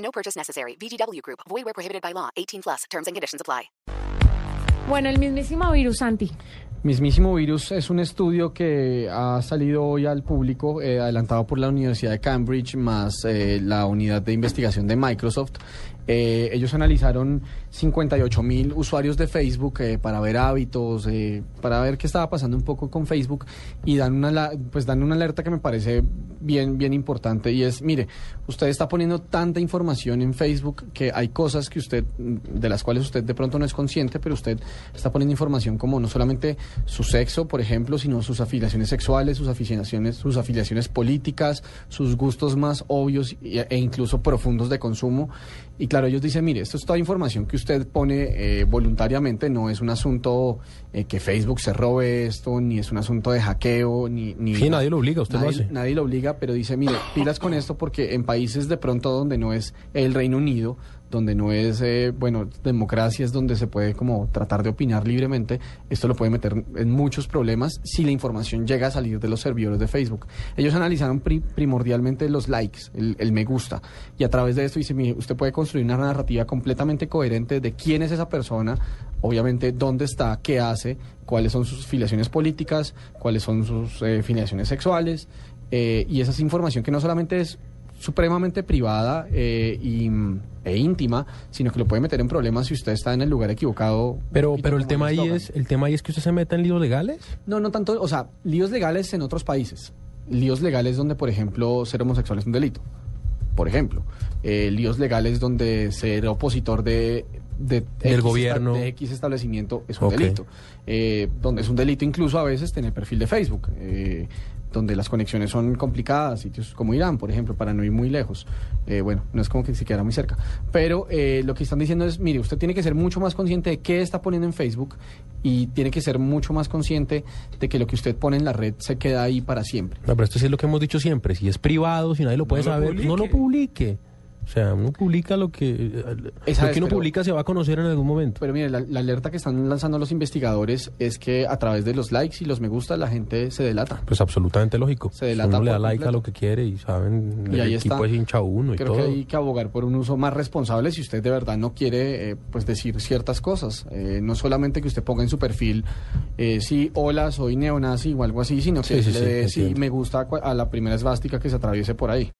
No purchase necessary. VGW Group. Void where prohibited by law. 18 plus. Terms and conditions apply. Bueno, el mismísimo virus, Santi. Mismísimo virus es un estudio que ha salido hoy al público, eh, adelantado por la Universidad de Cambridge más eh, la unidad de investigación de Microsoft. Eh, ellos analizaron 58 mil usuarios de Facebook eh, para ver hábitos, eh, para ver qué estaba pasando un poco con Facebook y dan una, la- pues dan una alerta que me parece bien, bien importante y es, mire, usted está poniendo tanta información en Facebook que hay cosas que usted, de las cuales usted de pronto no es consciente, pero usted está poniendo información como no solamente su sexo, por ejemplo, sino sus afiliaciones sexuales, sus afiliaciones, sus afiliaciones políticas, sus gustos más obvios e incluso profundos de consumo. Y claro, ellos dicen, mire, esto es toda información que usted pone eh, voluntariamente, no es un asunto eh, que Facebook se robe esto, ni es un asunto de hackeo, ni... ni Sí, nadie lo obliga, usted lo hace. Nadie lo obliga, pero dice, mire, pilas con esto porque en países de pronto donde no es el Reino Unido, donde no es, eh, bueno, democracia es donde se puede como tratar de opinar libremente, esto lo puede meter en muchos problemas si la información llega a salir de los servidores de Facebook. Ellos analizaron pri- primordialmente los likes, el, el me gusta, y a través de esto dice, mire, usted puede construir una narrativa completamente coherente de quién es esa persona, obviamente dónde está, qué hace, cuáles son sus filiaciones políticas, cuáles son sus eh, filiaciones sexuales, eh, y esa es información que no solamente es supremamente privada eh, y, e íntima, sino que lo puede meter en problemas si usted está en el lugar equivocado. Pero, pero el tema ahí es, el tema ahí es que usted se meta en líos legales. No, no tanto, o sea, líos legales en otros países. Líos legales donde, por ejemplo, ser homosexual es un delito. Por ejemplo, Eh, líos legales donde ser opositor de, de Del X gobierno. de X establecimiento es un delito. Eh, donde es un delito incluso a veces tener perfil de Facebook. eh, donde las conexiones son complicadas, sitios como Irán, por ejemplo, para no ir muy lejos. Eh, bueno, no es como que se quedara muy cerca. Pero eh, lo que están diciendo es, mire, usted tiene que ser mucho más consciente de qué está poniendo en Facebook y tiene que ser mucho más consciente de que lo que usted pone en la red se queda ahí para siempre. No, pero esto sí es lo que hemos dicho siempre. Si es privado, si nadie lo puede saber, no lo publique. O sea, uno publica lo que... Esa lo es, que uno pero- publica se va a conocer en algún momento. Pero mire, la, la alerta que están lanzando los investigadores es que a través de los likes y los me gusta la gente se delata. Pues absolutamente lógico. Se delata uno le da like a lo que quiere y saben, Y el ahí equipo está. es hincha uno y Creo todo. que hay que abogar por un uso más responsable si usted de verdad no quiere eh, pues decir ciertas cosas. Eh, no solamente que usted ponga en su perfil, eh, sí, hola, soy neonazi o algo así, sino que Sí, sí, le dé sí, me gusta a la primera esvástica que se atraviese por ahí.